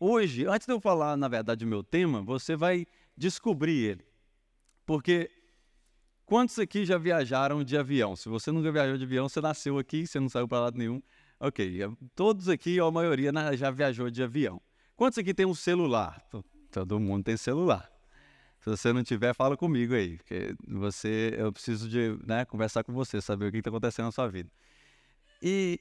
hoje, antes de eu falar, na verdade, o meu tema, você vai descobrir ele. Porque quantos aqui já viajaram de avião? Se você nunca viajou de avião, você nasceu aqui, você não saiu para lado nenhum. Ok, todos aqui, ou a maioria, já viajou de avião. Quantos aqui tem um celular? Todo mundo tem celular. Se você não tiver, fala comigo aí, porque você, eu preciso de né, conversar com você, saber o que está acontecendo na sua vida. E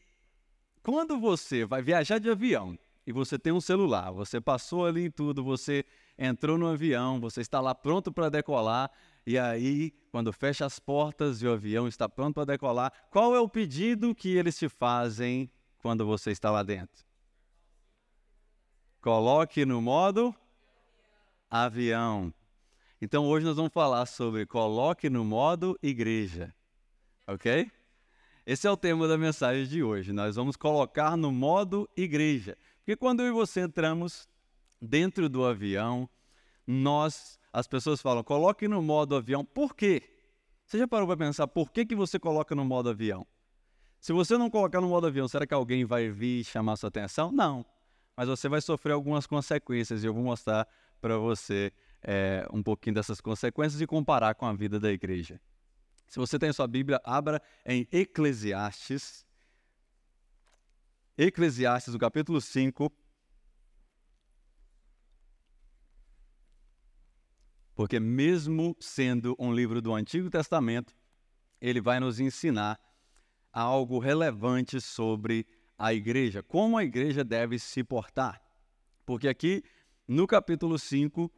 quando você vai viajar de avião e você tem um celular, você passou ali em tudo, você entrou no avião, você está lá pronto para decolar, e aí, quando fecha as portas e o avião está pronto para decolar, qual é o pedido que eles te fazem quando você está lá dentro? Coloque no modo avião. Então hoje nós vamos falar sobre coloque no modo igreja. Ok? Esse é o tema da mensagem de hoje. Nós vamos colocar no modo igreja. Porque quando eu e você entramos dentro do avião, nós, as pessoas falam, coloque no modo avião. Por quê? Você já parou para pensar por que, que você coloca no modo avião? Se você não colocar no modo avião, será que alguém vai vir chamar sua atenção? Não. Mas você vai sofrer algumas consequências e eu vou mostrar para você é, um pouquinho dessas consequências e comparar com a vida da igreja. Se você tem sua Bíblia, abra em Eclesiastes. Eclesiastes, o capítulo 5. Porque, mesmo sendo um livro do Antigo Testamento, ele vai nos ensinar algo relevante sobre a igreja, como a igreja deve se portar. Porque aqui, no capítulo 5,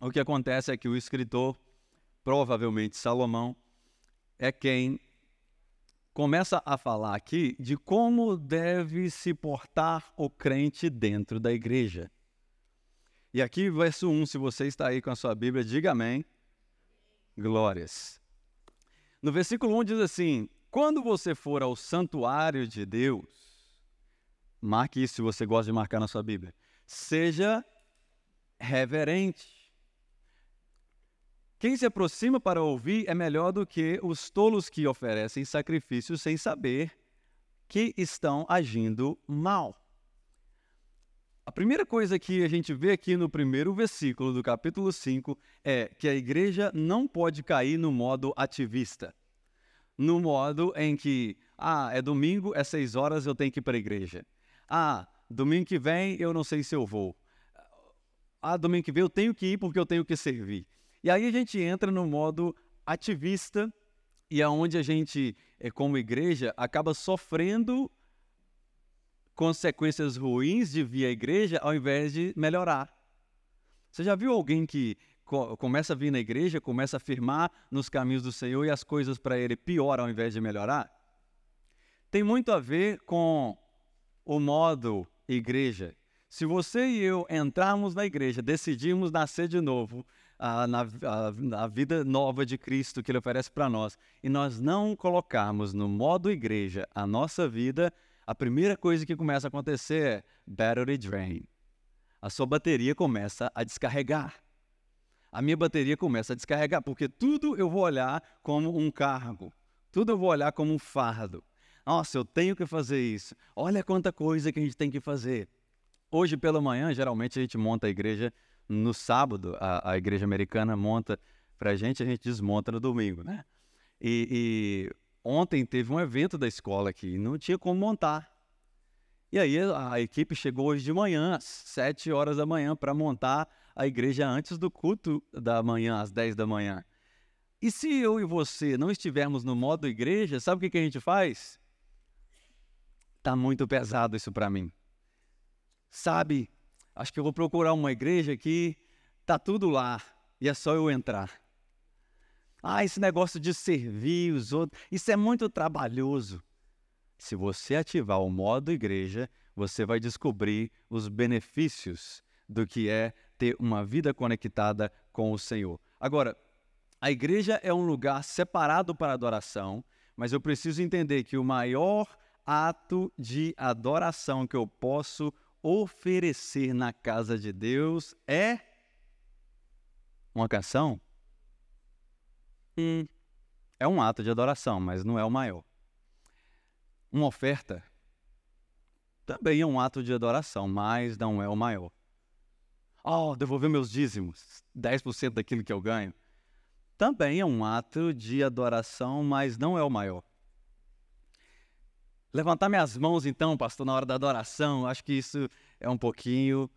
o que acontece é que o escritor, provavelmente Salomão, é quem começa a falar aqui de como deve se portar o crente dentro da igreja. E aqui, verso 1, se você está aí com a sua Bíblia, diga amém. Glórias. No versículo 1 diz assim: Quando você for ao santuário de Deus, marque isso se você gosta de marcar na sua Bíblia, seja reverente quem se aproxima para ouvir é melhor do que os tolos que oferecem sacrifícios sem saber que estão agindo mal. A primeira coisa que a gente vê aqui no primeiro versículo do capítulo 5 é que a igreja não pode cair no modo ativista. No modo em que, ah, é domingo, é seis horas, eu tenho que ir para a igreja. Ah, domingo que vem eu não sei se eu vou. Ah, domingo que vem eu tenho que ir porque eu tenho que servir. E aí a gente entra no modo ativista e aonde a gente, eh, como igreja, acaba sofrendo consequências ruins de vir à igreja ao invés de melhorar. Você já viu alguém que começa a vir na igreja, começa a afirmar nos caminhos do Senhor e as coisas para ele pioram ao invés de melhorar? Tem muito a ver com o modo igreja. Se você e eu entrarmos na igreja, decidimos nascer de novo, a, na, a, a vida nova de Cristo que Ele oferece para nós, e nós não colocarmos no modo igreja a nossa vida, a primeira coisa que começa a acontecer é battery drain. A sua bateria começa a descarregar. A minha bateria começa a descarregar, porque tudo eu vou olhar como um cargo, tudo eu vou olhar como um fardo. Nossa, eu tenho que fazer isso. Olha quanta coisa que a gente tem que fazer. Hoje pela manhã, geralmente a gente monta a igreja no sábado, a, a igreja americana monta para a gente, a gente desmonta no domingo, né? E, e, ontem teve um evento da escola aqui, não tinha como montar. E aí a, a equipe chegou hoje de manhã, às 7 horas da manhã, para montar a igreja antes do culto da manhã, às 10 da manhã. E se eu e você não estivermos no modo igreja, sabe o que, que a gente faz? Tá muito pesado isso para mim. Sabe, acho que eu vou procurar uma igreja que tá tudo lá e é só eu entrar. Ah, esse negócio de servir os outros, isso é muito trabalhoso. Se você ativar o modo igreja, você vai descobrir os benefícios do que é ter uma vida conectada com o Senhor. Agora, a igreja é um lugar separado para adoração, mas eu preciso entender que o maior ato de adoração que eu posso oferecer na casa de Deus é uma canção? E é um ato de adoração, mas não é o maior. Uma oferta também é um ato de adoração, mas não é o maior. Oh, devolver meus dízimos, 10% daquilo que eu ganho. Também é um ato de adoração, mas não é o maior. Levantar minhas mãos, então, pastor, na hora da adoração, acho que isso é um pouquinho.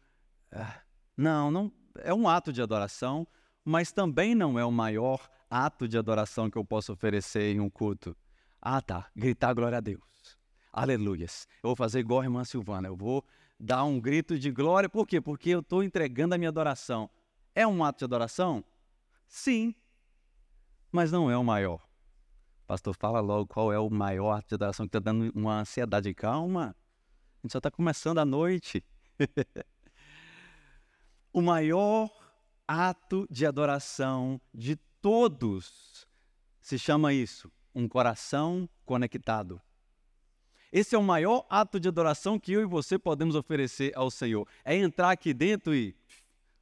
Ah, não, não é um ato de adoração, mas também não é o maior ato de adoração que eu posso oferecer em um culto. Ah, tá. Gritar glória a Deus. Aleluias. Eu vou fazer igual a irmã Silvana. Eu vou dar um grito de glória. Por quê? Porque eu estou entregando a minha adoração. É um ato de adoração? Sim. Mas não é o maior. Pastor, fala logo qual é o maior ato de adoração que está dando uma ansiedade. Calma. A gente só está começando a noite. o maior ato de adoração de todos se chama isso um coração conectado. Esse é o maior ato de adoração que eu e você podemos oferecer ao Senhor. É entrar aqui dentro e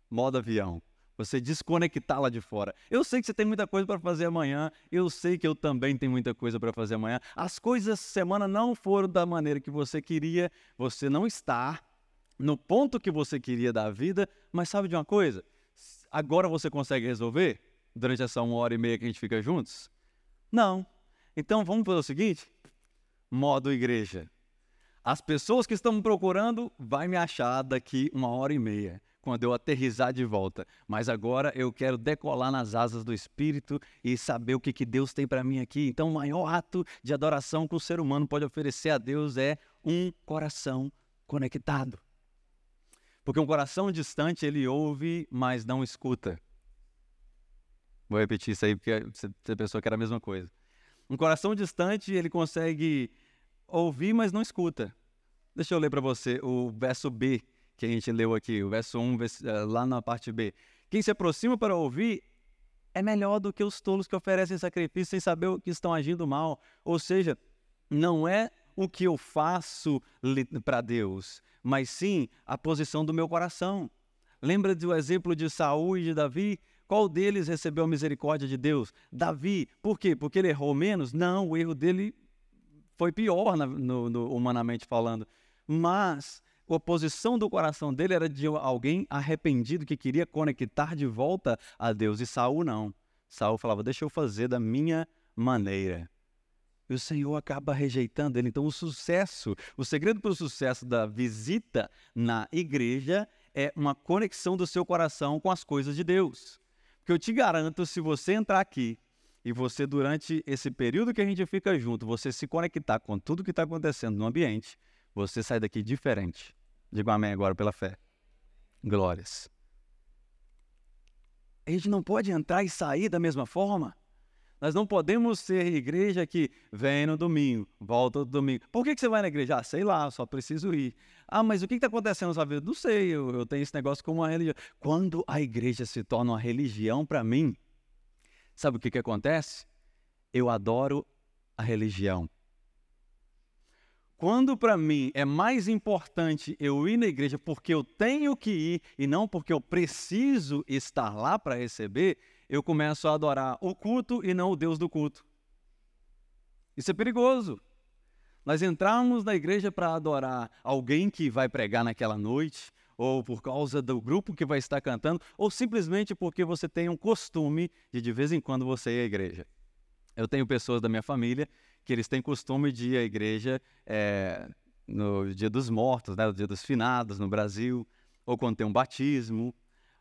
modo avião. Você desconectar lá de fora. Eu sei que você tem muita coisa para fazer amanhã. Eu sei que eu também tenho muita coisa para fazer amanhã. As coisas semana não foram da maneira que você queria. Você não está no ponto que você queria da vida. Mas sabe de uma coisa? Agora você consegue resolver durante essa uma hora e meia que a gente fica juntos? Não. Então vamos fazer o seguinte: modo igreja. As pessoas que estão me procurando vai me achar daqui uma hora e meia, quando eu aterrizar de volta. Mas agora eu quero decolar nas asas do Espírito e saber o que, que Deus tem para mim aqui. Então, o maior ato de adoração que o ser humano pode oferecer a Deus é um coração conectado. Porque um coração distante ele ouve, mas não escuta. Vou repetir isso aí porque você pensou que era a mesma coisa. Um coração distante, ele consegue ouvir, mas não escuta. Deixa eu ler para você o verso B que a gente leu aqui, o verso 1, eh, lá na parte B. Quem se aproxima para ouvir é melhor do que os tolos que oferecem sacrifício sem saber o que estão agindo mal. Ou seja, não é o que eu faço para Deus, mas sim a posição do meu coração. Lembra do exemplo de Saul e de Davi? Qual deles recebeu a misericórdia de Deus? Davi. Por quê? Porque ele errou menos? Não, o erro dele foi pior, no, no, humanamente falando. Mas a posição do coração dele era de alguém arrependido que queria conectar de volta a Deus. E Saul não. Saul falava: Deixa eu fazer da minha maneira. E o Senhor acaba rejeitando ele. Então, o sucesso, o segredo para o sucesso da visita na igreja é uma conexão do seu coração com as coisas de Deus. Porque eu te garanto, se você entrar aqui e você, durante esse período que a gente fica junto, você se conectar com tudo que está acontecendo no ambiente, você sai daqui diferente. Digo amém agora pela fé. Glórias. A gente não pode entrar e sair da mesma forma. Nós não podemos ser igreja que vem no domingo, volta no domingo. Por que, que você vai na igreja? Ah, sei lá, só preciso ir. Ah, mas o que está acontecendo na sua vida? Não sei, eu, eu tenho esse negócio como uma religião. Quando a igreja se torna uma religião para mim, sabe o que, que acontece? Eu adoro a religião. Quando para mim é mais importante eu ir na igreja porque eu tenho que ir e não porque eu preciso estar lá para receber, eu começo a adorar o culto e não o Deus do culto. Isso é perigoso. Nós entramos na igreja para adorar alguém que vai pregar naquela noite, ou por causa do grupo que vai estar cantando, ou simplesmente porque você tem um costume de de vez em quando você ir à igreja. Eu tenho pessoas da minha família que eles têm costume de ir à igreja é, no dia dos mortos, né, no dia dos finados no Brasil, ou quando tem um batismo,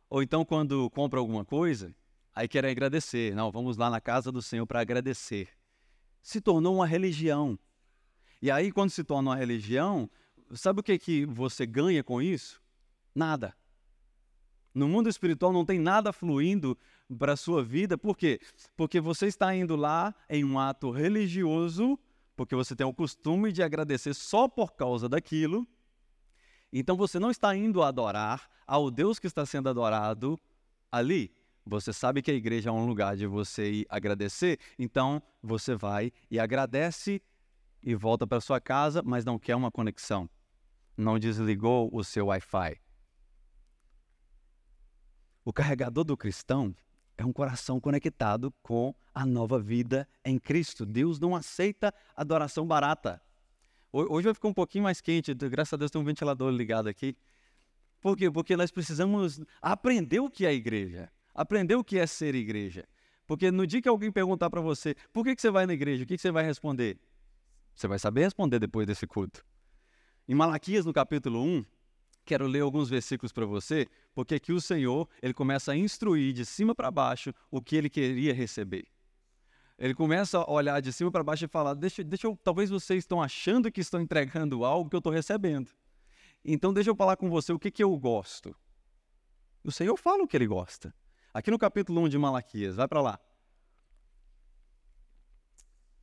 ou então quando compra alguma coisa Aí querem agradecer. Não, vamos lá na casa do Senhor para agradecer. Se tornou uma religião. E aí, quando se torna uma religião, sabe o que, que você ganha com isso? Nada. No mundo espiritual não tem nada fluindo para a sua vida. Por quê? Porque você está indo lá em um ato religioso, porque você tem o costume de agradecer só por causa daquilo. Então você não está indo adorar ao Deus que está sendo adorado ali. Você sabe que a igreja é um lugar de você ir agradecer, então você vai e agradece e volta para sua casa, mas não quer uma conexão. Não desligou o seu Wi-Fi. O carregador do cristão é um coração conectado com a nova vida em Cristo. Deus não aceita adoração barata. Hoje vai ficar um pouquinho mais quente, graças a Deus tem um ventilador ligado aqui. Por quê? Porque nós precisamos aprender o que é igreja, aprender o que é ser igreja. Porque no dia que alguém perguntar para você, por que, que você vai na igreja, o que, que você vai responder? Você vai saber responder depois desse culto. Em Malaquias, no capítulo 1, quero ler alguns versículos para você, porque aqui o Senhor, ele começa a instruir de cima para baixo o que ele queria receber. Ele começa a olhar de cima para baixo e falar: deixa, deixa eu, talvez vocês estão achando que estão entregando algo que eu estou recebendo. Então deixa eu falar com você o que, que eu gosto. O Senhor fala o que ele gosta. Aqui no capítulo 1 de Malaquias, vai para lá.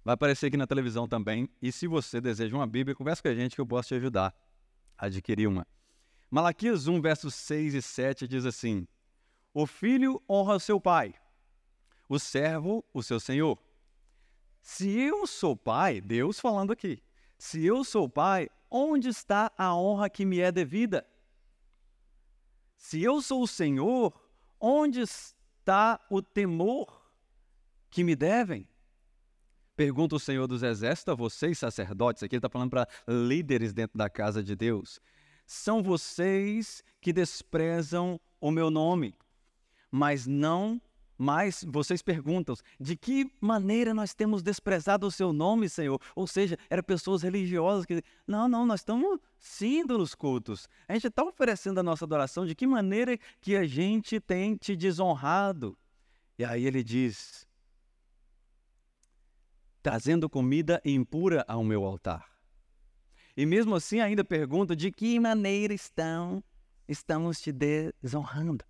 Vai aparecer aqui na televisão também. E se você deseja uma Bíblia, conversa com a gente que eu posso te ajudar a adquirir uma. Malaquias 1, versos 6 e 7 diz assim: O filho honra seu pai, o servo o seu senhor. Se eu sou pai, Deus falando aqui, se eu sou pai, onde está a honra que me é devida? Se eu sou o Senhor, onde está o temor que me devem? Pergunta o Senhor dos Exércitos a vocês, sacerdotes, aqui ele está falando para líderes dentro da casa de Deus. São vocês que desprezam o meu nome, mas não mas vocês perguntam, de que maneira nós temos desprezado o seu nome, Senhor? Ou seja, eram pessoas religiosas que, não, não, nós estamos sim nos cultos. A gente está oferecendo a nossa adoração, de que maneira que a gente tem te desonrado? E aí ele diz, trazendo comida impura ao meu altar. E mesmo assim ainda pergunta, de que maneira estão, estamos te desonrando?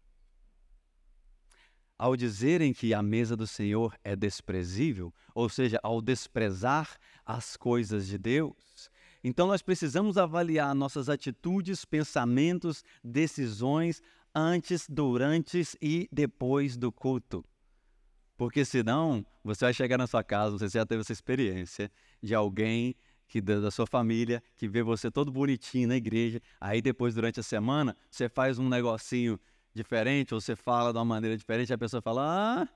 ao dizerem que a mesa do Senhor é desprezível, ou seja, ao desprezar as coisas de Deus, então nós precisamos avaliar nossas atitudes, pensamentos, decisões antes, durante e depois do culto. Porque senão você vai chegar na sua casa, você já teve essa experiência de alguém que da sua família que vê você todo bonitinho na igreja, aí depois durante a semana você faz um negocinho diferente, ou você fala de uma maneira diferente, a pessoa fala: Ah,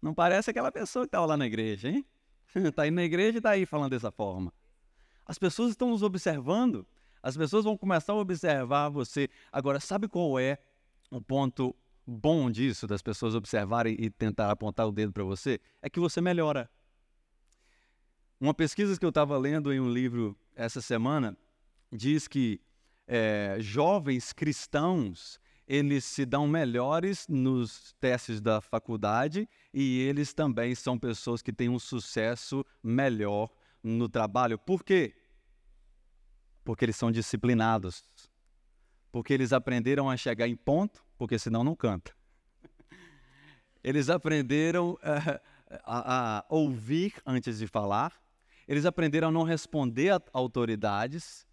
não parece aquela pessoa que estava lá na igreja, hein? Está indo na igreja e está aí falando dessa forma. As pessoas estão nos observando, as pessoas vão começar a observar você. Agora, sabe qual é o ponto bom disso, das pessoas observarem e tentar apontar o dedo para você? É que você melhora. Uma pesquisa que eu estava lendo em um livro essa semana diz que é, jovens cristãos eles se dão melhores nos testes da faculdade e eles também são pessoas que têm um sucesso melhor no trabalho. Por quê? Porque eles são disciplinados. Porque eles aprenderam a chegar em ponto, porque senão não canta. Eles aprenderam uh, a, a ouvir antes de falar. Eles aprenderam a não responder a autoridades.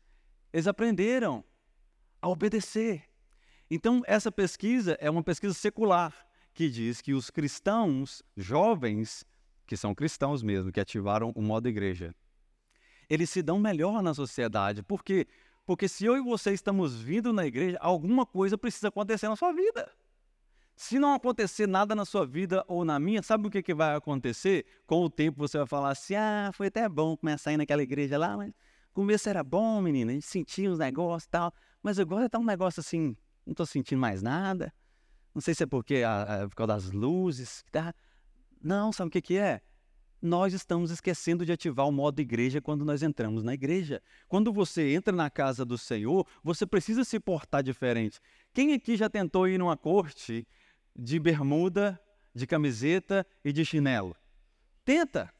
Eles aprenderam a obedecer. Então, essa pesquisa é uma pesquisa secular que diz que os cristãos jovens, que são cristãos mesmo, que ativaram o modo igreja, eles se dão melhor na sociedade. Por quê? Porque se eu e você estamos vindo na igreja, alguma coisa precisa acontecer na sua vida. Se não acontecer nada na sua vida ou na minha, sabe o que, que vai acontecer? Com o tempo você vai falar assim: ah, foi até bom começar a ir naquela igreja lá, mas o começo era bom, menina, a gente sentia os negócios e tal, mas agora está um negócio assim, não estou sentindo mais nada. Não sei se é porque a, a, por causa das luzes. Tá? Não, sabe o que, que é? Nós estamos esquecendo de ativar o modo igreja quando nós entramos na igreja. Quando você entra na casa do Senhor, você precisa se portar diferente. Quem aqui já tentou ir numa corte de bermuda, de camiseta e de chinelo? Tenta.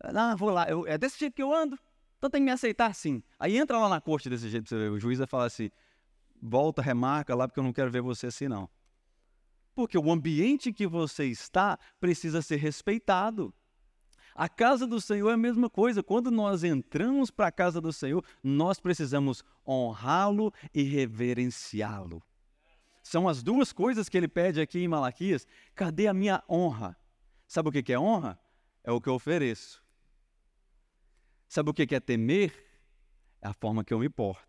Ah, vou lá, eu, é desse jeito que eu ando, então tem que me aceitar sim. Aí entra lá na corte desse jeito, o juiz vai falar assim: volta, remarca lá, porque eu não quero ver você assim, não. Porque o ambiente que você está precisa ser respeitado. A casa do Senhor é a mesma coisa. Quando nós entramos para a casa do Senhor, nós precisamos honrá-lo e reverenciá-lo. São as duas coisas que ele pede aqui em Malaquias. Cadê a minha honra? Sabe o que é honra? É o que eu ofereço. Sabe o que é temer? É a forma que eu me porto.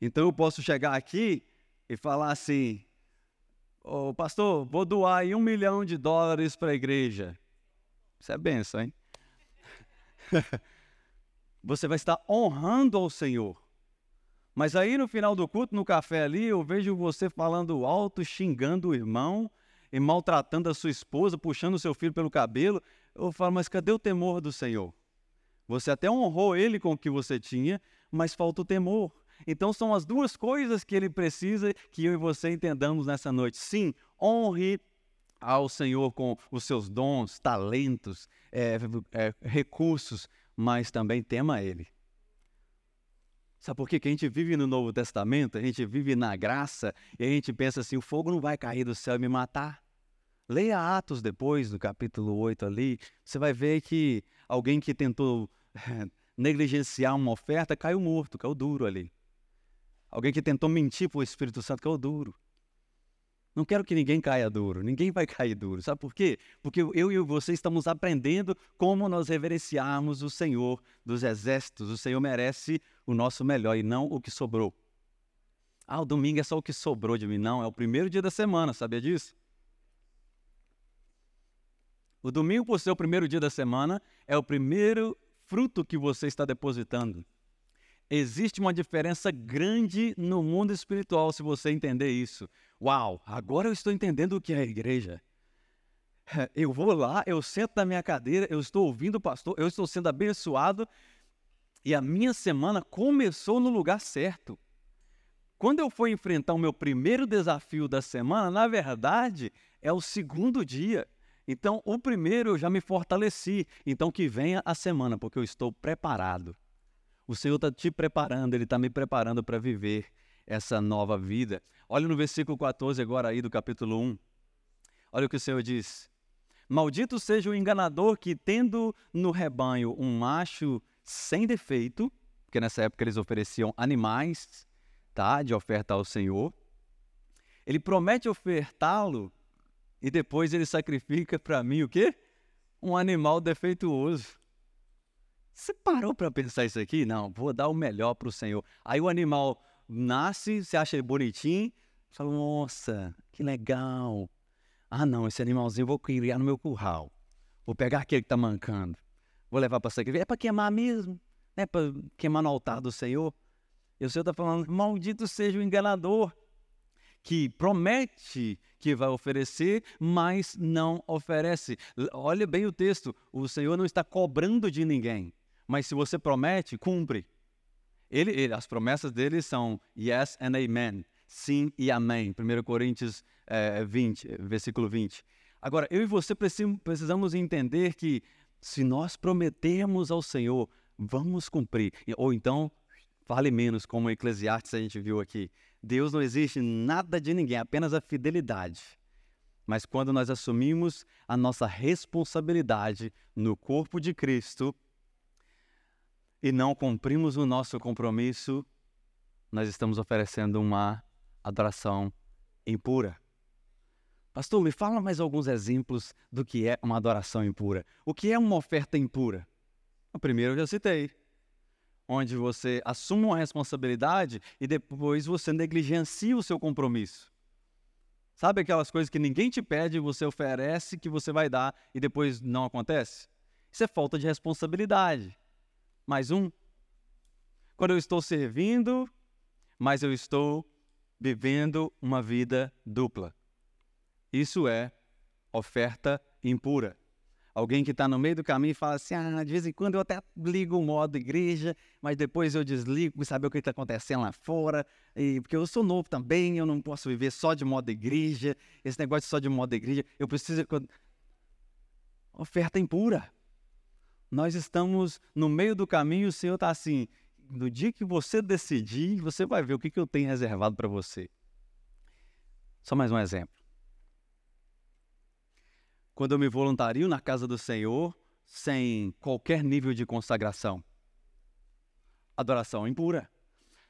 Então eu posso chegar aqui e falar assim: Ô oh, pastor, vou doar aí um milhão de dólares para a igreja. Isso é benção, hein? Você vai estar honrando ao Senhor. Mas aí no final do culto, no café ali, eu vejo você falando alto, xingando o irmão e maltratando a sua esposa, puxando o seu filho pelo cabelo. Eu falo, mas cadê o temor do Senhor? Você até honrou ele com o que você tinha, mas falta o temor. Então são as duas coisas que ele precisa que eu e você entendamos nessa noite. Sim, honre ao Senhor com os seus dons, talentos, é, é, recursos, mas também tema Ele. Sabe por quê? que a gente vive no Novo Testamento, a gente vive na graça e a gente pensa assim: o fogo não vai cair do céu e me matar. Leia Atos depois, do capítulo 8 ali, você vai ver que alguém que tentou negligenciar uma oferta caiu morto, caiu duro ali. Alguém que tentou mentir para o Espírito Santo caiu duro. Não quero que ninguém caia duro, ninguém vai cair duro. Sabe por quê? Porque eu e você estamos aprendendo como nós reverenciarmos o Senhor dos exércitos. O Senhor merece o nosso melhor e não o que sobrou. Ah, o domingo é só o que sobrou de mim. Não, é o primeiro dia da semana, sabia disso? O domingo, por ser o primeiro dia da semana, é o primeiro fruto que você está depositando. Existe uma diferença grande no mundo espiritual se você entender isso. Uau, agora eu estou entendendo o que é a igreja. Eu vou lá, eu sento na minha cadeira, eu estou ouvindo o pastor, eu estou sendo abençoado e a minha semana começou no lugar certo. Quando eu for enfrentar o meu primeiro desafio da semana, na verdade, é o segundo dia. Então, o primeiro eu já me fortaleci. Então, que venha a semana, porque eu estou preparado. O Senhor está te preparando, Ele está me preparando para viver essa nova vida. Olha no versículo 14 agora aí do capítulo 1. Olha o que o Senhor diz. Maldito seja o enganador que, tendo no rebanho um macho sem defeito, porque nessa época eles ofereciam animais, tá, de oferta ao Senhor, ele promete ofertá-lo e depois ele sacrifica para mim o quê? Um animal defeituoso. Você parou para pensar isso aqui? Não, vou dar o melhor para o Senhor. Aí o animal nasce, você acha ele bonitinho, fala, nossa, que legal. Ah, não, esse animalzinho eu vou criar no meu curral. Vou pegar aquele que está mancando. Vou levar para sacrifício. É para queimar mesmo. É para queimar no altar do Senhor. E o Senhor está falando, maldito seja o enganador que promete que vai oferecer, mas não oferece. Olha bem o texto: o Senhor não está cobrando de ninguém. Mas se você promete, cumpre. Ele, ele, as promessas dele são yes and amen, sim e amém. 1 Coríntios é, 20, versículo 20. Agora, eu e você precisamos entender que se nós prometemos ao Senhor, vamos cumprir. Ou então, fale menos, como Eclesiastes a gente viu aqui. Deus não existe nada de ninguém, apenas a fidelidade. Mas quando nós assumimos a nossa responsabilidade no corpo de Cristo, e não cumprimos o nosso compromisso, nós estamos oferecendo uma adoração impura. Pastor, me fala mais alguns exemplos do que é uma adoração impura. O que é uma oferta impura? O primeiro eu já citei, onde você assume uma responsabilidade e depois você negligencia o seu compromisso. Sabe aquelas coisas que ninguém te pede, você oferece, que você vai dar e depois não acontece? Isso é falta de responsabilidade mais um. Quando eu estou servindo, mas eu estou vivendo uma vida dupla. Isso é oferta impura. Alguém que está no meio do caminho fala assim: ah, de vez em quando eu até ligo o modo igreja, mas depois eu desligo para saber o que está acontecendo lá fora, e, porque eu sou novo também, eu não posso viver só de modo igreja, esse negócio só de modo igreja, eu preciso. Oferta impura nós estamos no meio do caminho, o Senhor está assim, no dia que você decidir, você vai ver o que, que eu tenho reservado para você. Só mais um exemplo. Quando eu me voluntario na casa do Senhor, sem qualquer nível de consagração, adoração impura.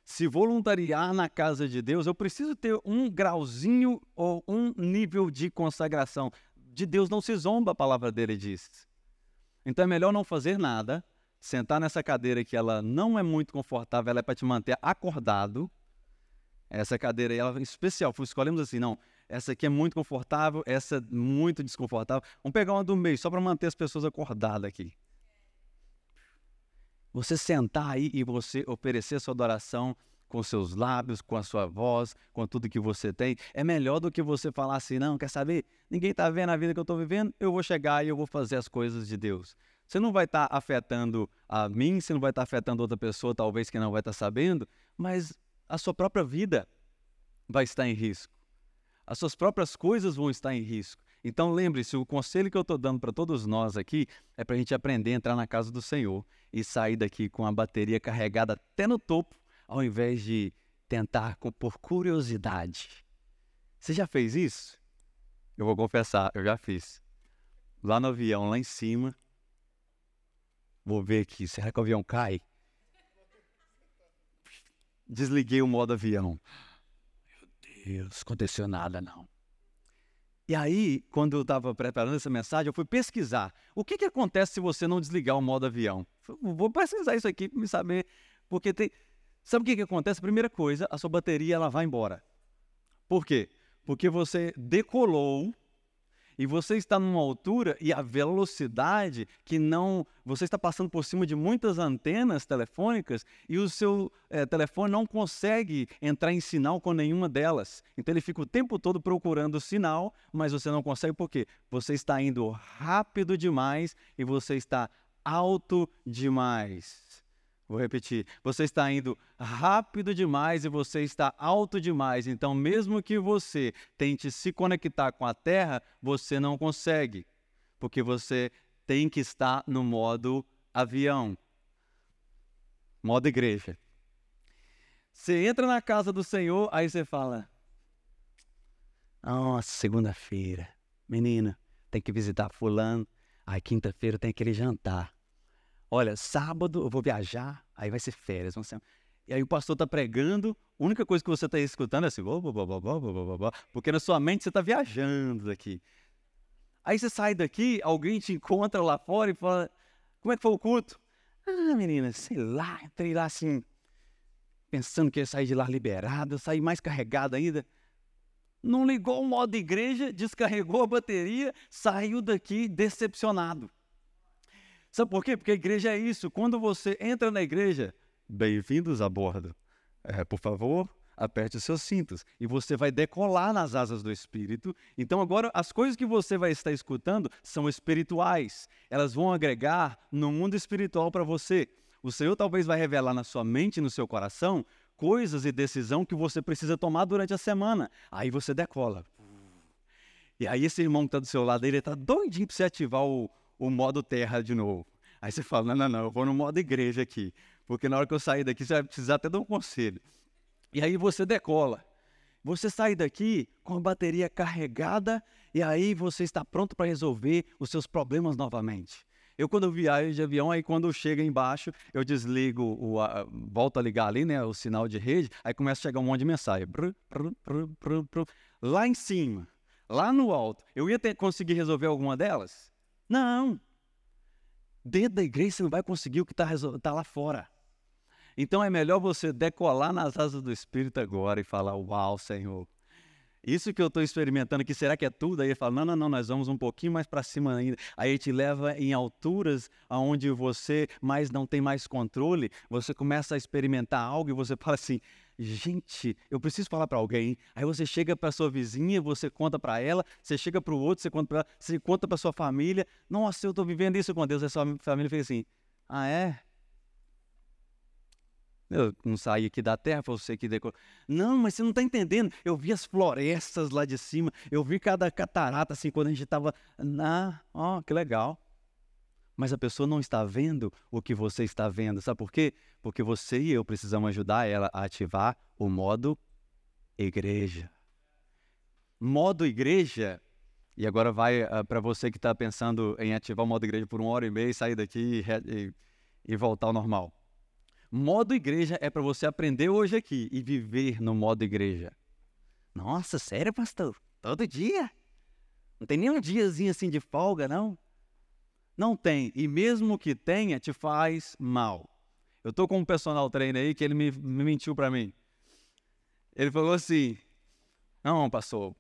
Se voluntariar na casa de Deus, eu preciso ter um grauzinho ou um nível de consagração. De Deus não se zomba, a palavra dele diz. Então é melhor não fazer nada, sentar nessa cadeira que ela não é muito confortável, ela é para te manter acordado. Essa cadeira aí, ela é especial, escolhemos assim, não, essa aqui é muito confortável, essa é muito desconfortável. Vamos pegar uma do meio, só para manter as pessoas acordadas aqui. Você sentar aí e você oferecer sua adoração com seus lábios, com a sua voz, com tudo que você tem, é melhor do que você falar assim, não, quer saber? Ninguém está vendo a vida que eu estou vivendo, eu vou chegar e eu vou fazer as coisas de Deus. Você não vai estar tá afetando a mim, você não vai estar tá afetando outra pessoa, talvez que não vai estar tá sabendo, mas a sua própria vida vai estar em risco. As suas próprias coisas vão estar em risco. Então lembre-se, o conselho que eu estou dando para todos nós aqui é para a gente aprender a entrar na casa do Senhor e sair daqui com a bateria carregada até no topo, ao invés de tentar por curiosidade. Você já fez isso? Eu vou confessar, eu já fiz. Lá no avião, lá em cima. Vou ver aqui, será que o avião cai? Desliguei o modo avião. Meu Deus, aconteceu nada não. E aí, quando eu estava preparando essa mensagem, eu fui pesquisar. O que, que acontece se você não desligar o modo avião? Vou pesquisar isso aqui para me saber. Porque tem. Sabe o que, que acontece? Primeira coisa, a sua bateria ela vai embora. Por quê? Porque você decolou e você está numa altura e a velocidade que não. Você está passando por cima de muitas antenas telefônicas e o seu é, telefone não consegue entrar em sinal com nenhuma delas. Então ele fica o tempo todo procurando sinal, mas você não consegue por quê? Você está indo rápido demais e você está alto demais. Vou repetir. Você está indo rápido demais e você está alto demais. Então, mesmo que você tente se conectar com a Terra, você não consegue, porque você tem que estar no modo avião modo igreja. Você entra na casa do Senhor, aí você fala: Nossa, segunda-feira, menina, tem que visitar Fulano. Aí, quinta-feira tem aquele jantar. Olha, sábado eu vou viajar, aí vai ser férias. Vamos ser... E aí o pastor está pregando, a única coisa que você está escutando é assim, porque na sua mente você está viajando daqui. Aí você sai daqui, alguém te encontra lá fora e fala, como é que foi o culto? Ah, menina, sei lá, entrei lá assim, pensando que ia sair de lá liberado, eu saí mais carregado ainda. Não ligou o modo igreja, descarregou a bateria, saiu daqui decepcionado. Sabe por quê? Porque a igreja é isso. Quando você entra na igreja, bem-vindos a bordo. É, por favor, aperte os seus cintos e você vai decolar nas asas do Espírito. Então, agora, as coisas que você vai estar escutando são espirituais. Elas vão agregar no mundo espiritual para você. O Senhor talvez vai revelar na sua mente no seu coração coisas e decisão que você precisa tomar durante a semana. Aí você decola. E aí esse irmão que está do seu lado, ele está doidinho para você ativar o, o modo terra de novo. Aí você fala: não, não, não, eu vou no modo igreja aqui, porque na hora que eu sair daqui você vai precisar até de um conselho. E aí você decola. Você sai daqui com a bateria carregada e aí você está pronto para resolver os seus problemas novamente. Eu, quando viajo de avião, aí quando chega embaixo, eu desligo, o, a, volto a ligar ali, né, o sinal de rede, aí começa a chegar um monte de mensagem. Brr, brr, brr, lá em cima, lá no alto. Eu ia ter, conseguir resolver alguma delas? Não. Dentro da igreja você não vai conseguir o que está tá lá fora. Então é melhor você decolar nas asas do Espírito agora e falar: Uau, Senhor. Isso que eu estou experimentando aqui, será que é tudo? Aí ele fala: Não, não, não, nós vamos um pouquinho mais para cima ainda. Aí ele te leva em alturas onde você mais não tem mais controle. Você começa a experimentar algo e você fala assim: gente, eu preciso falar para alguém. Aí você chega para sua vizinha, você conta para ela, você chega para o outro, você conta para você conta para sua família. Nossa, eu estou vivendo isso com Deus. Aí sua família fez assim: Ah, é? Eu não saí aqui da terra, foi você que decorou. Não, mas você não está entendendo. Eu vi as florestas lá de cima, eu vi cada catarata assim quando a gente estava. Ah, ó, que legal mas a pessoa não está vendo o que você está vendo. Sabe por quê? Porque você e eu precisamos ajudar ela a ativar o modo igreja. Modo igreja, e agora vai uh, para você que está pensando em ativar o modo igreja por uma hora e meia sair daqui e, e, e voltar ao normal. Modo igreja é para você aprender hoje aqui e viver no modo igreja. Nossa, sério, pastor? Todo dia? Não tem nem um diazinho assim de folga, não? Não tem. E mesmo que tenha, te faz mal. Eu estou com um personal trainer aí que ele me, me mentiu para mim. Ele falou assim: Não, pastor,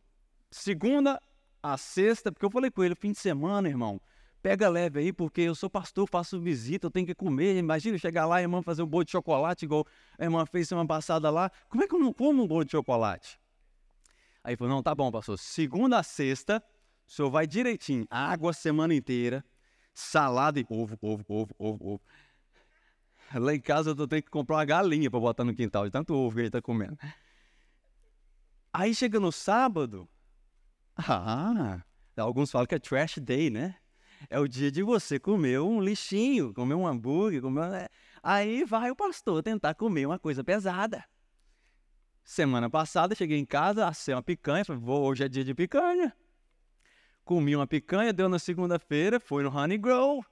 segunda a sexta, porque eu falei com ele, fim de semana, irmão, pega leve aí, porque eu sou pastor, faço visita, eu tenho que comer. Imagina chegar lá e a irmã fazer um bolo de chocolate, igual a irmã fez semana passada lá. Como é que eu não como um bolo de chocolate? Aí ele falou: não, tá bom, pastor. Segunda a sexta, o senhor vai direitinho. Água a semana inteira, salada e ovo, ovo, ovo, ovo, ovo. Lá em casa eu tenho que comprar uma galinha para botar no quintal, de tanto ovo que ele tá comendo. Aí chega no sábado, ah, alguns falam que é trash day, né? É o dia de você comer um lixinho, comer um hambúrguer, comer... Né? Aí vai o pastor tentar comer uma coisa pesada. Semana passada cheguei em casa, assei uma picanha, falei, vou, hoje é dia de picanha. Comi uma picanha, deu na segunda-feira, fui no Honey Grow.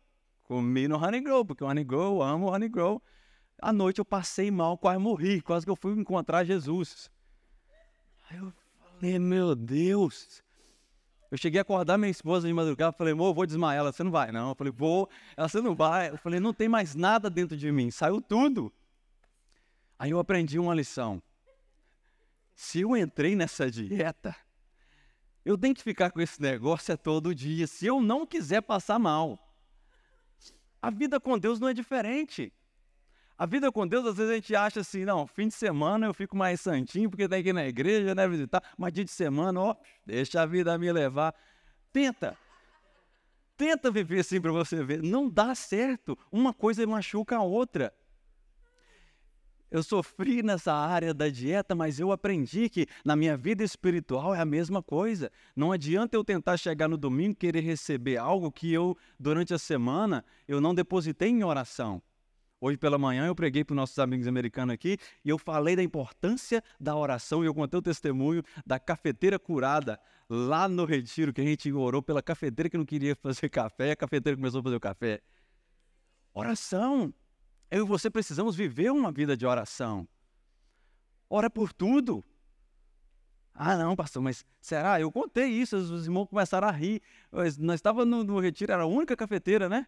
Comi no Honey Grow, porque o Honey Grow, amo o Honey Grow. À noite eu passei mal, quase morri, quase que eu fui encontrar Jesus. Aí eu falei, meu Deus, eu cheguei a acordar minha esposa de madrugada, falei, amor, vou desmaiar. Ela, você não vai, não. Eu falei, vou. Ela, você não vai. Eu falei, não tem mais nada dentro de mim, saiu tudo. Aí eu aprendi uma lição. Se eu entrei nessa dieta, eu tenho que ficar com esse negócio é todo dia, se eu não quiser passar mal. A vida com Deus não é diferente. A vida com Deus, às vezes a gente acha assim, não, fim de semana eu fico mais santinho porque tem que ir na igreja, né, visitar, mas dia de semana, ó, deixa a vida me levar. Tenta. Tenta viver assim para você ver. Não dá certo. Uma coisa machuca a outra. Eu sofri nessa área da dieta, mas eu aprendi que na minha vida espiritual é a mesma coisa. Não adianta eu tentar chegar no domingo e querer receber algo que eu, durante a semana, eu não depositei em oração. Hoje pela manhã eu preguei para os nossos amigos americanos aqui e eu falei da importância da oração e eu contei o testemunho da cafeteira curada lá no retiro, que a gente orou pela cafeteira que não queria fazer café a cafeteira começou a fazer o café. Oração. Eu e você precisamos viver uma vida de oração. Ora por tudo. Ah, não, pastor, mas será? Eu contei isso, os irmãos começaram a rir. Nós estávamos no, no retiro, era a única cafeteira, né?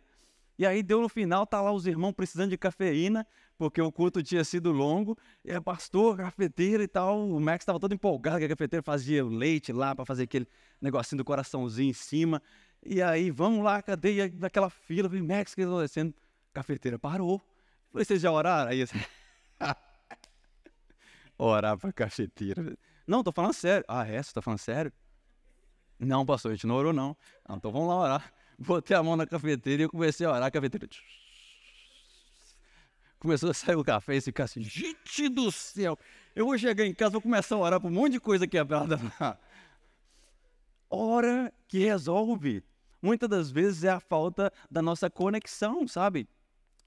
E aí deu no final, tá lá os irmãos precisando de cafeína, porque o culto tinha sido longo. E é pastor, cafeteira e tal. O Max estava todo empolgado que a cafeteira fazia leite lá para fazer aquele negocinho do coraçãozinho em cima. E aí, vamos lá, cadê? E naquela fila, falei, Max, o que está acontecendo? Cafeteira parou. Vocês já oraram? Aí assim, orar para cafeteira. Não, tô falando sério. Ah, é? Você tá falando sério? Não, pastor, a gente não orou, não. não então vamos lá orar botei a mão na cafeteira e eu comecei a orar, a cafeteira. Começou a sair o café e ficar assim, gente do céu, eu vou chegar em casa, vou começar a orar por um monte de coisa quebrada lá. Ora que resolve. Muitas das vezes é a falta da nossa conexão, sabe?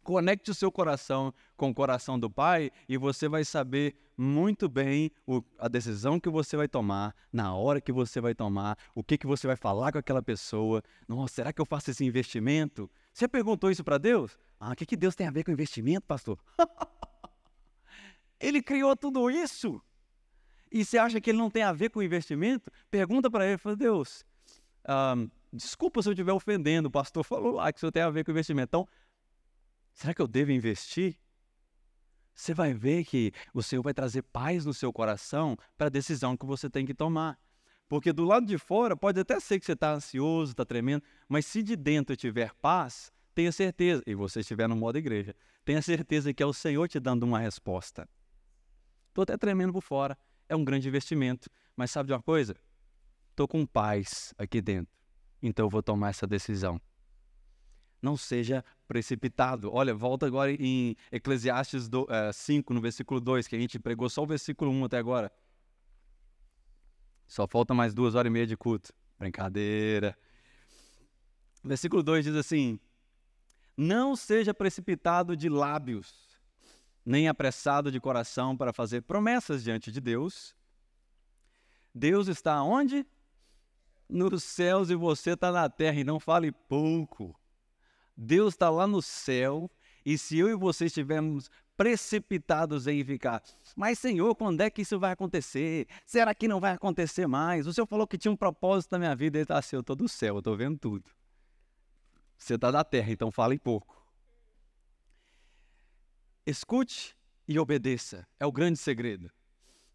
Conecte o seu coração com o coração do Pai e você vai saber muito bem o, a decisão que você vai tomar, na hora que você vai tomar, o que, que você vai falar com aquela pessoa. Nossa, será que eu faço esse investimento? Você perguntou isso para Deus? Ah, o que, que Deus tem a ver com investimento, pastor? ele criou tudo isso. E você acha que ele não tem a ver com investimento? Pergunta para ele, fala, Deus, um, desculpa se eu estiver ofendendo, o pastor falou lá que isso tem a ver com investimento. Então, Será que eu devo investir? Você vai ver que o Senhor vai trazer paz no seu coração para a decisão que você tem que tomar. Porque do lado de fora pode até ser que você está ansioso, está tremendo, mas se de dentro tiver paz, tenha certeza, e você estiver no modo igreja, tenha certeza que é o Senhor te dando uma resposta. Estou até tremendo por fora, é um grande investimento, mas sabe de uma coisa? Estou com paz aqui dentro, então eu vou tomar essa decisão não seja precipitado. Olha, volta agora em Eclesiastes do, uh, eh, 5, no versículo 2, que a gente pregou só o versículo 1 até agora. Só falta mais duas horas e meia de culto. Brincadeira. Versículo 2 diz assim: Não seja precipitado de lábios, nem apressado de coração para fazer promessas diante de Deus. Deus está onde? Nos céus e você está na terra, e não fale pouco. Deus está lá no céu e se eu e você estivermos precipitados em ficar, mas Senhor, quando é que isso vai acontecer? Será que não vai acontecer mais? O Senhor falou que tinha um propósito na minha vida, ele está assim, eu estou do céu, eu estou vendo tudo. Você está da terra, então fale pouco. Escute e obedeça, é o grande segredo.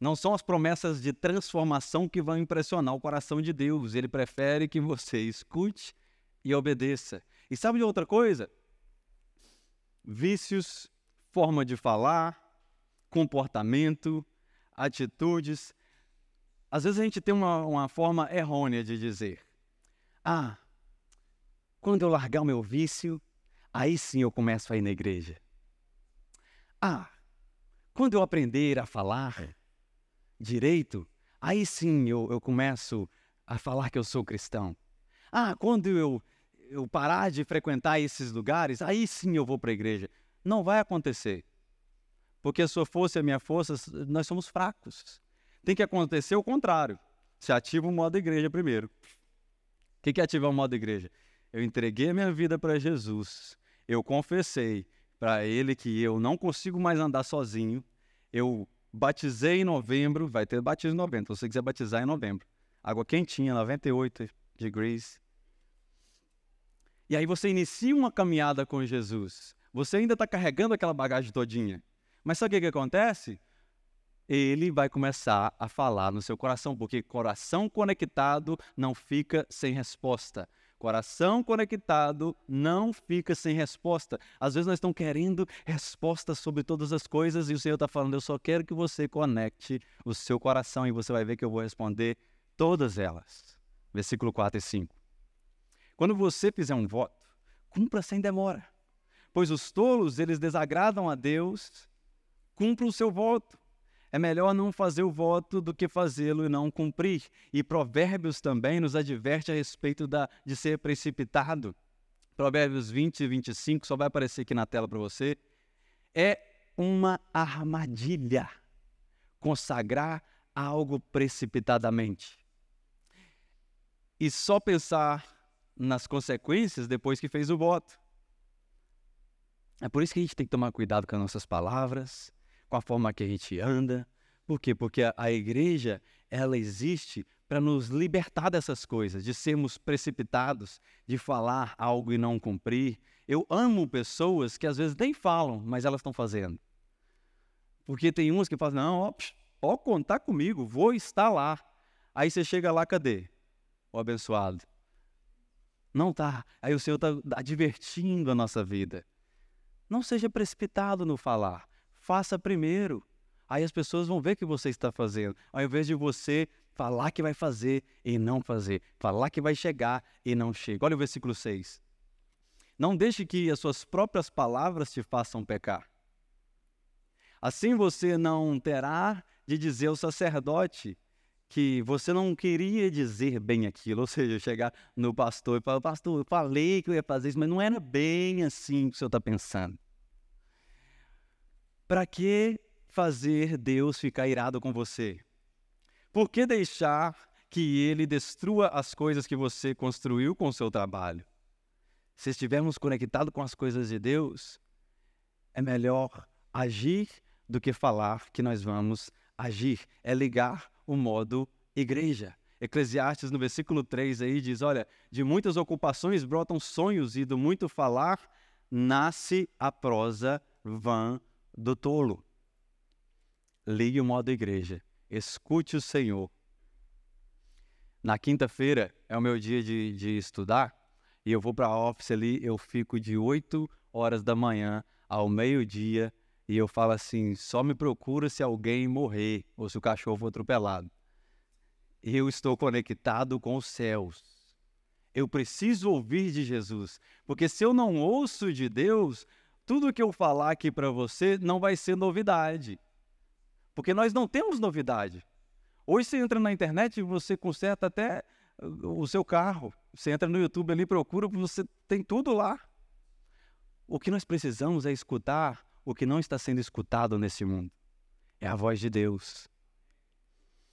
Não são as promessas de transformação que vão impressionar o coração de Deus, ele prefere que você escute e obedeça. E sabe de outra coisa? Vícios, forma de falar, comportamento, atitudes. Às vezes a gente tem uma, uma forma errônea de dizer: Ah, quando eu largar o meu vício, aí sim eu começo a ir na igreja. Ah, quando eu aprender a falar direito, aí sim eu, eu começo a falar que eu sou cristão. Ah, quando eu, eu parar de frequentar esses lugares, aí sim eu vou para a igreja. Não vai acontecer. Porque a sua força e a minha força, nós somos fracos. Tem que acontecer o contrário. Você ativa o modo igreja primeiro. O que é ativar o modo igreja? Eu entreguei a minha vida para Jesus. Eu confessei para Ele que eu não consigo mais andar sozinho. Eu batizei em novembro, vai ter batismo em novembro. Se você quiser batizar em novembro. Água quentinha, 98 degrees. E aí você inicia uma caminhada com Jesus. Você ainda está carregando aquela bagagem todinha. Mas sabe o que, que acontece? Ele vai começar a falar no seu coração, porque coração conectado não fica sem resposta. Coração conectado não fica sem resposta. Às vezes nós estamos querendo respostas sobre todas as coisas e o Senhor está falando: Eu só quero que você conecte o seu coração e você vai ver que eu vou responder todas elas. Versículo 4 e 5. Quando você fizer um voto, cumpra sem demora, pois os tolos eles desagradam a Deus. Cumpra o seu voto. É melhor não fazer o voto do que fazê-lo e não cumprir. E Provérbios também nos adverte a respeito da, de ser precipitado. Provérbios 20 e 25, só vai aparecer aqui na tela para você. É uma armadilha consagrar algo precipitadamente. E só pensar nas consequências depois que fez o voto. É por isso que a gente tem que tomar cuidado com as nossas palavras, com a forma que a gente anda. Por quê? Porque a, a igreja, ela existe para nos libertar dessas coisas, de sermos precipitados, de falar algo e não cumprir. Eu amo pessoas que às vezes nem falam, mas elas estão fazendo. Porque tem umas que falam, não, ó, pode contar comigo, vou estar lá. Aí você chega lá, cadê? O abençoado. Não tá. Aí o Senhor está advertindo a nossa vida. Não seja precipitado no falar faça primeiro. Aí as pessoas vão ver o que você está fazendo, ao invés de você falar que vai fazer e não fazer, falar que vai chegar e não chega. Olha o versículo 6. Não deixe que as suas próprias palavras te façam pecar. Assim você não terá de dizer ao sacerdote que você não queria dizer bem aquilo, ou seja, chegar no pastor e falar, pastor, eu falei que eu ia fazer isso, mas não era bem assim que o senhor está pensando. Para que fazer Deus ficar irado com você? Por que deixar que ele destrua as coisas que você construiu com o seu trabalho? Se estivermos conectados com as coisas de Deus, é melhor agir do que falar que nós vamos agir. É ligar o modo igreja. Eclesiastes, no versículo 3 aí, diz: Olha, de muitas ocupações brotam sonhos, e do muito falar nasce a prosa vã do tolo. Ligue o modo igreja. Escute o Senhor. Na quinta-feira é o meu dia de, de estudar e eu vou para a office ali, eu fico de 8 horas da manhã ao meio-dia e eu falo assim: só me procura se alguém morrer ou se o cachorro for atropelado. Eu estou conectado com os céus. Eu preciso ouvir de Jesus, porque se eu não ouço de Deus, tudo que eu falar aqui para você não vai ser novidade. Porque nós não temos novidade. Hoje você entra na internet e você conserta até uh, o seu carro. Você entra no YouTube ali, procura, você tem tudo lá. O que nós precisamos é escutar o que não está sendo escutado nesse mundo. É a voz de Deus.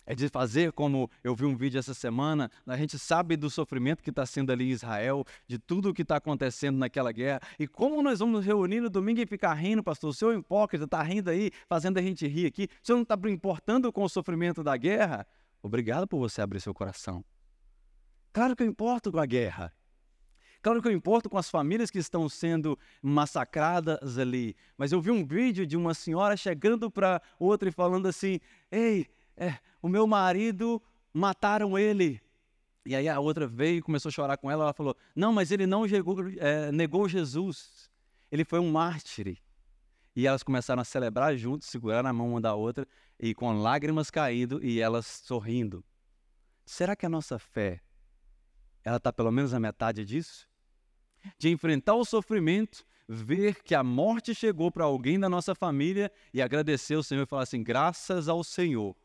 É de fazer como eu vi um vídeo essa semana, a gente sabe do sofrimento que está sendo ali em Israel, de tudo o que está acontecendo naquela guerra. E como nós vamos nos reunir no domingo e ficar rindo, pastor? O senhor hipócrita está rindo aí, fazendo a gente rir aqui. O senhor não está importando com o sofrimento da guerra? Obrigado por você abrir seu coração. Claro que eu importo com a guerra. Claro que eu importo com as famílias que estão sendo massacradas ali. Mas eu vi um vídeo de uma senhora chegando para outra e falando assim: Ei, é, o meu marido mataram ele. E aí a outra veio e começou a chorar com ela. Ela falou: Não, mas ele não negou, é, negou Jesus. Ele foi um mártir. E elas começaram a celebrar juntos, segurando a mão uma da outra e com lágrimas caindo e elas sorrindo. Será que a nossa fé ela está pelo menos na metade disso? De enfrentar o sofrimento, ver que a morte chegou para alguém da nossa família e agradecer ao Senhor e falar assim: graças ao Senhor,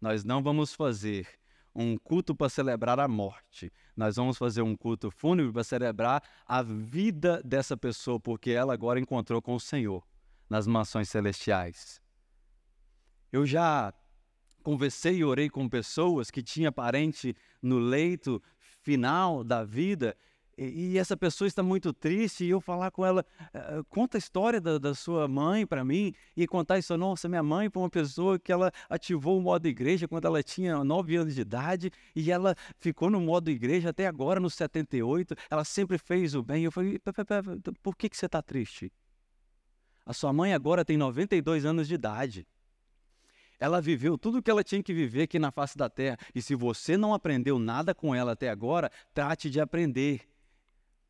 nós não vamos fazer um culto para celebrar a morte. Nós vamos fazer um culto fúnebre para celebrar a vida dessa pessoa, porque ela agora encontrou com o Senhor nas mansões celestiais. Eu já conversei e orei com pessoas que tinham parente no leito final da vida e, essa pessoa está muito triste, e eu falar com ela, uh, conta a história da, da sua mãe para mim, e contar isso, nossa, minha mãe foi uma pessoa que ela ativou o modo igreja quando ela tinha 9 anos de idade, e ela ficou no modo igreja até agora, nos 78, ela sempre fez o bem. Eu falei, por que, que você está triste? A sua mãe agora tem 92 anos de idade. Ela viveu tudo o que ela tinha que viver aqui na face da terra. E se você não aprendeu nada com ela até agora, trate de aprender.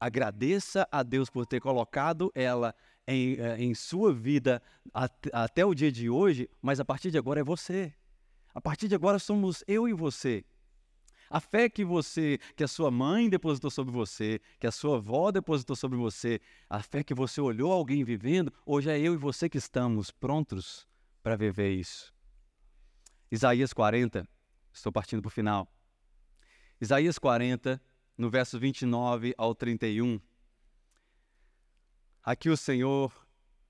Agradeça a Deus por ter colocado ela em, eh, em sua vida até o dia de hoje, mas a partir de agora é você. A partir de agora somos eu e você. A fé que você, que a sua mãe depositou sobre você, que a sua avó depositou sobre você, a fé que você olhou alguém vivendo, hoje é eu e você que estamos prontos para viver isso. Isaías 40, estou partindo para o final. Isaías 40, no verso 29 ao 31. Aqui o Senhor,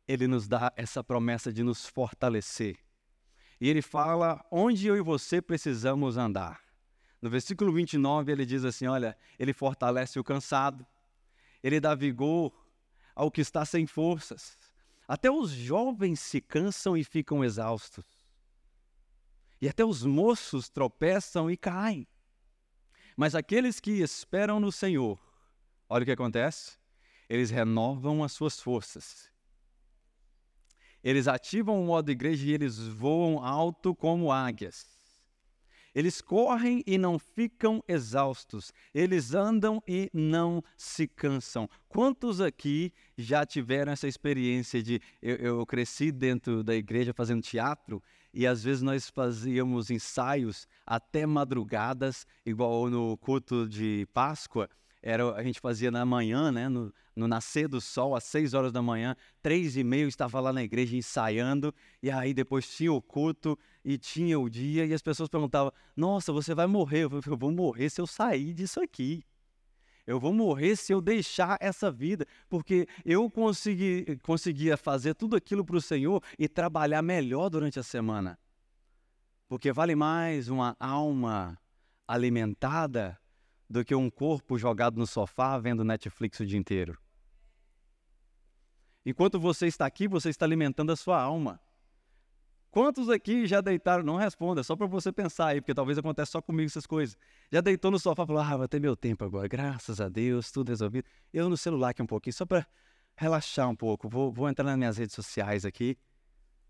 ele nos dá essa promessa de nos fortalecer. E ele fala onde eu e você precisamos andar. No versículo 29, ele diz assim: Olha, ele fortalece o cansado, ele dá vigor ao que está sem forças. Até os jovens se cansam e ficam exaustos. E até os moços tropeçam e caem. Mas aqueles que esperam no Senhor, olha o que acontece: eles renovam as suas forças. Eles ativam o modo igreja e eles voam alto como águias. Eles correm e não ficam exaustos. Eles andam e não se cansam. Quantos aqui já tiveram essa experiência de eu, eu cresci dentro da igreja fazendo teatro e às vezes nós fazíamos ensaios até madrugadas, igual no culto de Páscoa. Era, a gente fazia na manhã, né, no, no nascer do sol, às seis horas da manhã, três e meio estava lá na igreja ensaiando, e aí depois tinha o culto e tinha o dia, e as pessoas perguntavam: Nossa, você vai morrer? Eu falei: Eu vou morrer se eu sair disso aqui. Eu vou morrer se eu deixar essa vida, porque eu consegui, conseguia fazer tudo aquilo para o Senhor e trabalhar melhor durante a semana. Porque vale mais uma alma alimentada do que um corpo jogado no sofá vendo Netflix o dia inteiro. Enquanto você está aqui, você está alimentando a sua alma. Quantos aqui já deitaram? Não responda, só para você pensar aí, porque talvez aconteça só comigo essas coisas. Já deitou no sofá e falou: Ah, vou ter meu tempo agora, graças a Deus, tudo resolvido. Eu no celular aqui um pouquinho, só para relaxar um pouco. Vou, vou entrar nas minhas redes sociais aqui.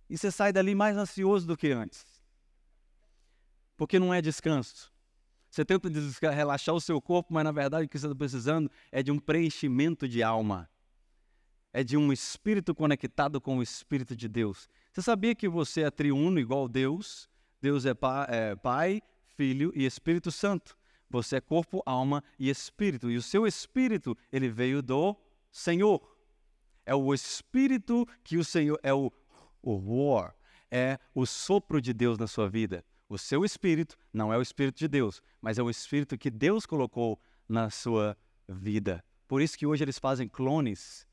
E você sai dali mais ansioso do que antes. Porque não é descanso. Você tenta relaxar o seu corpo, mas na verdade o que você está precisando é de um preenchimento de alma. É de um espírito conectado com o Espírito de Deus. Você sabia que você é triuno igual Deus? Deus é pai, é pai, Filho e Espírito Santo. Você é corpo, alma e espírito. E o seu espírito, ele veio do Senhor. É o espírito que o Senhor é o o war, é o sopro de Deus na sua vida. O seu espírito não é o espírito de Deus, mas é o espírito que Deus colocou na sua vida. Por isso que hoje eles fazem clones,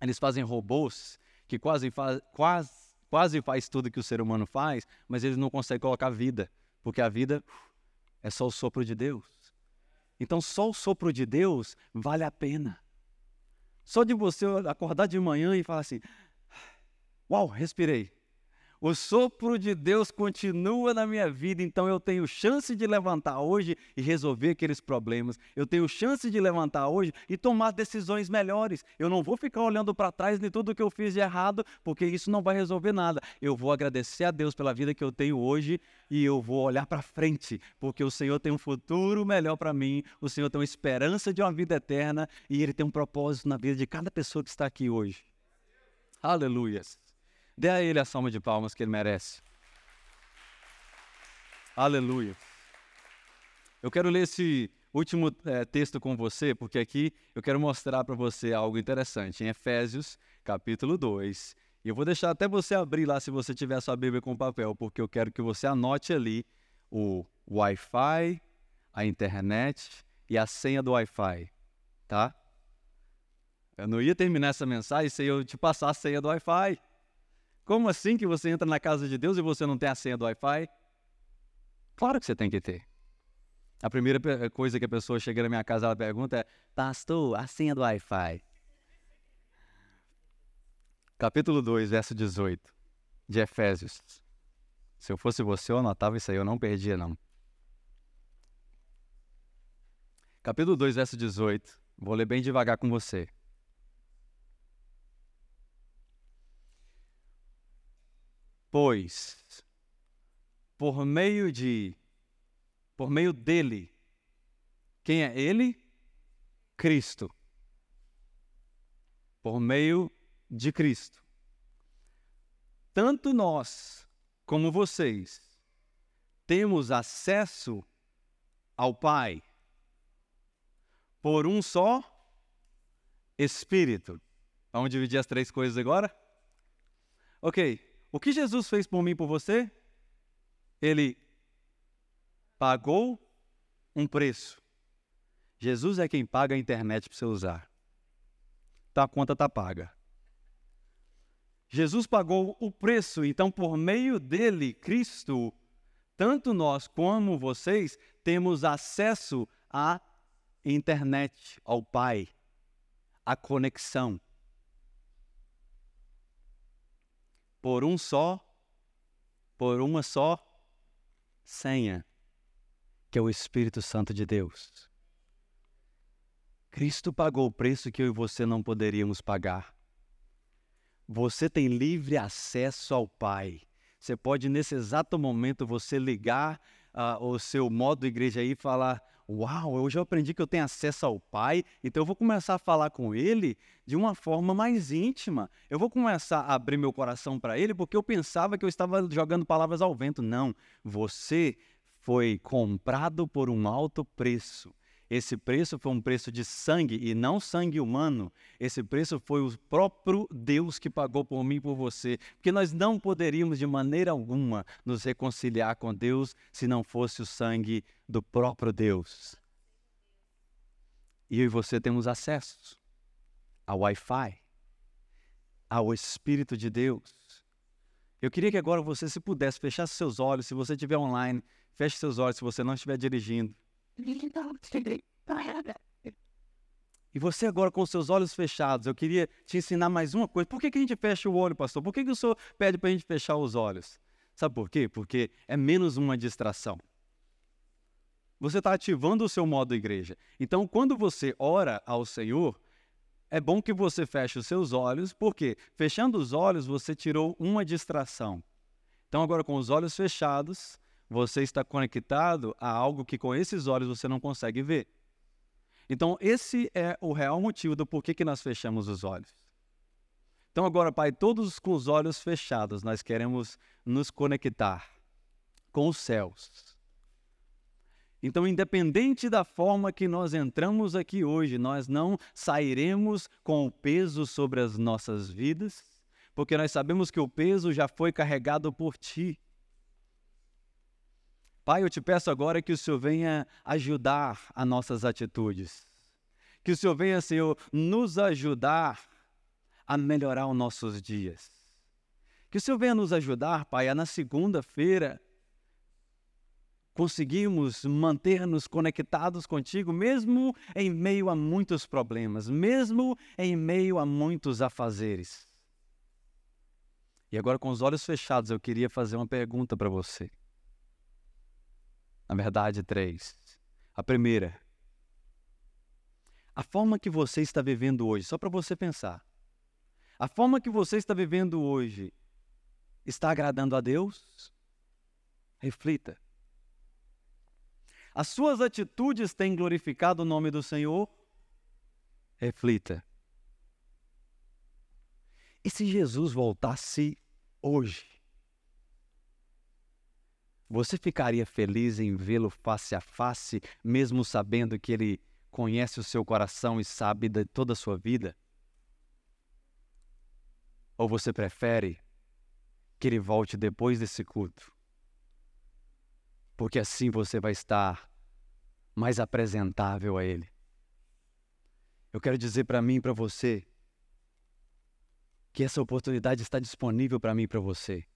eles fazem robôs que quase, faz, quase quase faz tudo que o ser humano faz, mas eles não conseguem colocar vida, porque a vida é só o sopro de Deus. Então, só o sopro de Deus vale a pena. Só de você acordar de manhã e falar assim: Uau, respirei. O sopro de Deus continua na minha vida, então eu tenho chance de levantar hoje e resolver aqueles problemas. Eu tenho chance de levantar hoje e tomar decisões melhores. Eu não vou ficar olhando para trás de tudo que eu fiz de errado, porque isso não vai resolver nada. Eu vou agradecer a Deus pela vida que eu tenho hoje e eu vou olhar para frente, porque o Senhor tem um futuro melhor para mim. O Senhor tem uma esperança de uma vida eterna e Ele tem um propósito na vida de cada pessoa que está aqui hoje. Aleluias. Dê a ele a salva de palmas que ele merece. Aleluia. Eu quero ler esse último é, texto com você, porque aqui eu quero mostrar para você algo interessante. Em Efésios, capítulo 2. E eu vou deixar até você abrir lá se você tiver sua Bíblia com papel, porque eu quero que você anote ali o Wi-Fi, a internet e a senha do Wi-Fi, tá? Eu não ia terminar essa mensagem sem eu te passar a senha do Wi-Fi. Como assim que você entra na casa de Deus e você não tem a senha do Wi-Fi? Claro que você tem que ter. A primeira coisa que a pessoa chega na minha casa ela pergunta é: Pastor, a senha do Wi-Fi. Capítulo 2, verso 18 de Efésios. Se eu fosse você, eu anotava isso aí, eu não perdia, não. Capítulo 2, verso 18. Vou ler bem devagar com você. Pois, por meio de, por meio dele, quem é ele? Cristo. Por meio de Cristo. Tanto nós como vocês temos acesso ao Pai por um só Espírito. Vamos dividir as três coisas agora? Ok. O que Jesus fez por mim e por você? Ele pagou um preço. Jesus é quem paga a internet para você usar. Então a conta está paga. Jesus pagou o preço, então por meio dele, Cristo, tanto nós como vocês temos acesso à internet, ao Pai, à conexão. Por um só, por uma só senha, que é o Espírito Santo de Deus. Cristo pagou o preço que eu e você não poderíamos pagar. Você tem livre acesso ao Pai. Você pode, nesse exato momento, você ligar uh, o seu modo igreja aí e falar: Uau, hoje eu aprendi que eu tenho acesso ao Pai, então eu vou começar a falar com Ele de uma forma mais íntima. Eu vou começar a abrir meu coração para Ele porque eu pensava que eu estava jogando palavras ao vento. Não, você foi comprado por um alto preço. Esse preço foi um preço de sangue e não sangue humano. Esse preço foi o próprio Deus que pagou por mim e por você. Porque nós não poderíamos de maneira alguma nos reconciliar com Deus se não fosse o sangue do próprio Deus. E eu e você temos acesso ao Wi-Fi, ao Espírito de Deus. Eu queria que agora você, se pudesse, fechasse seus olhos. Se você estiver online, feche seus olhos se você não estiver dirigindo. E você agora com seus olhos fechados, eu queria te ensinar mais uma coisa. Por que, que a gente fecha o olho, pastor? Por que, que o senhor pede para a gente fechar os olhos? Sabe por quê? Porque é menos uma distração. Você está ativando o seu modo igreja. Então, quando você ora ao Senhor, é bom que você feche os seus olhos, porque fechando os olhos você tirou uma distração. Então, agora com os olhos fechados, você está conectado a algo que com esses olhos você não consegue ver. Então, esse é o real motivo do porquê que nós fechamos os olhos. Então, agora, Pai, todos com os olhos fechados, nós queremos nos conectar com os céus. Então, independente da forma que nós entramos aqui hoje, nós não sairemos com o peso sobre as nossas vidas, porque nós sabemos que o peso já foi carregado por Ti. Pai, eu te peço agora que o Senhor venha ajudar as nossas atitudes. Que o Senhor venha, Senhor, nos ajudar a melhorar os nossos dias. Que o Senhor venha nos ajudar, Pai, a na segunda-feira conseguirmos manter-nos conectados contigo, mesmo em meio a muitos problemas, mesmo em meio a muitos afazeres. E agora, com os olhos fechados, eu queria fazer uma pergunta para você. Na verdade, três. A primeira. A forma que você está vivendo hoje, só para você pensar. A forma que você está vivendo hoje está agradando a Deus? Reflita. As suas atitudes têm glorificado o nome do Senhor? Reflita. E se Jesus voltasse hoje? Você ficaria feliz em vê-lo face a face, mesmo sabendo que ele conhece o seu coração e sabe de toda a sua vida? Ou você prefere que ele volte depois desse culto? Porque assim você vai estar mais apresentável a ele. Eu quero dizer para mim e para você que essa oportunidade está disponível para mim e para você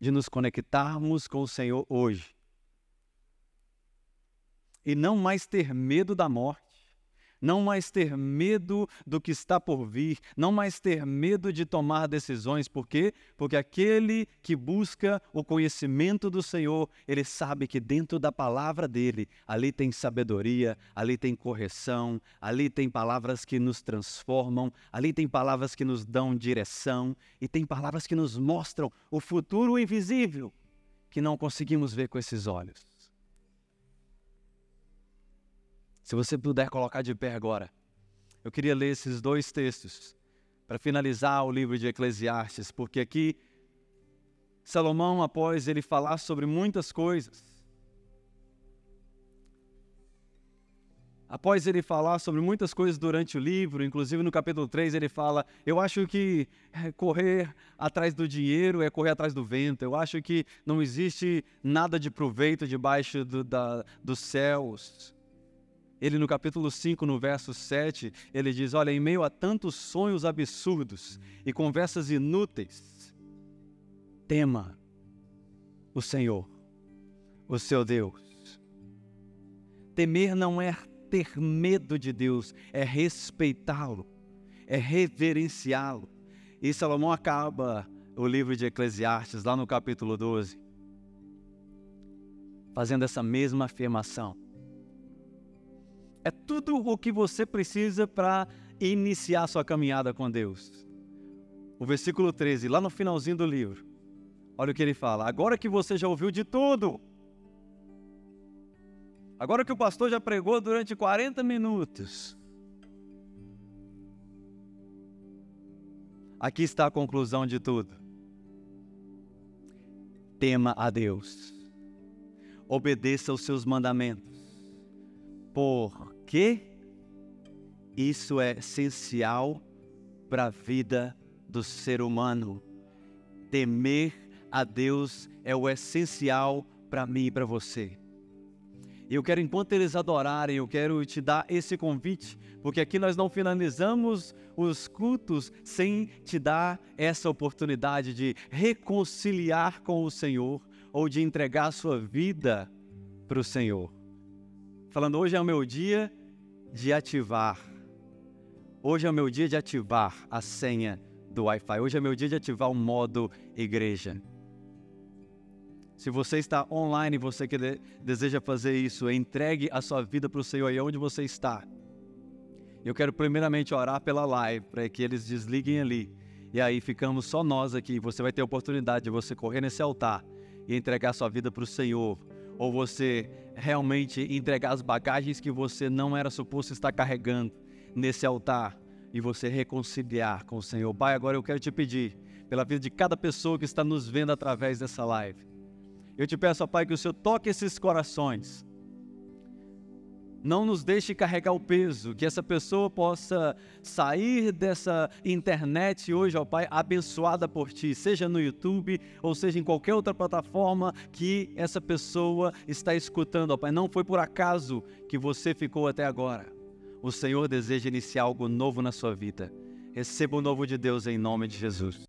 de nos conectarmos com o Senhor hoje. E não mais ter medo da morte, não mais ter medo do que está por vir, não mais ter medo de tomar decisões, por quê? Porque aquele que busca o conhecimento do Senhor, ele sabe que dentro da palavra dele, ali tem sabedoria, ali tem correção, ali tem palavras que nos transformam, ali tem palavras que nos dão direção e tem palavras que nos mostram o futuro invisível que não conseguimos ver com esses olhos. Se você puder colocar de pé agora, eu queria ler esses dois textos para finalizar o livro de Eclesiastes, porque aqui Salomão, após ele falar sobre muitas coisas, após ele falar sobre muitas coisas durante o livro, inclusive no capítulo 3 ele fala: Eu acho que é, correr atrás do dinheiro é correr atrás do vento, eu acho que não existe nada de proveito debaixo do, da, dos céus. Ele, no capítulo 5, no verso 7, ele diz: Olha, em meio a tantos sonhos absurdos e conversas inúteis, tema o Senhor, o seu Deus. Temer não é ter medo de Deus, é respeitá-lo, é reverenciá-lo. E Salomão acaba o livro de Eclesiastes, lá no capítulo 12, fazendo essa mesma afirmação é tudo o que você precisa para iniciar sua caminhada com Deus. O versículo 13, lá no finalzinho do livro, olha o que ele fala: Agora que você já ouviu de tudo, agora que o pastor já pregou durante 40 minutos, aqui está a conclusão de tudo. Tema a Deus, obedeça aos seus mandamentos, por que isso é essencial para a vida do ser humano. Temer a Deus é o essencial para mim e para você. Eu quero, enquanto eles adorarem, eu quero te dar esse convite, porque aqui nós não finalizamos os cultos sem te dar essa oportunidade de reconciliar com o Senhor ou de entregar a sua vida para o Senhor. Falando, hoje é o meu dia de ativar. Hoje é o meu dia de ativar a senha do Wi-Fi. Hoje é meu dia de ativar o modo igreja. Se você está online e você que deseja fazer isso, entregue a sua vida para o Senhor aí onde você está. Eu quero primeiramente orar pela live, para que eles desliguem ali. E aí ficamos só nós aqui. Você vai ter a oportunidade de você correr nesse altar e entregar sua vida para o Senhor ou você realmente entregar as bagagens que você não era suposto estar carregando nesse altar e você reconciliar com o Senhor. Pai, agora eu quero te pedir, pela vida de cada pessoa que está nos vendo através dessa live, eu te peço, Pai, que o Senhor toque esses corações não nos deixe carregar o peso, que essa pessoa possa sair dessa internet hoje, ó Pai, abençoada por Ti, seja no YouTube ou seja em qualquer outra plataforma que essa pessoa está escutando, ó Pai. Não foi por acaso que você ficou até agora. O Senhor deseja iniciar algo novo na sua vida. Receba o novo de Deus em nome de Jesus.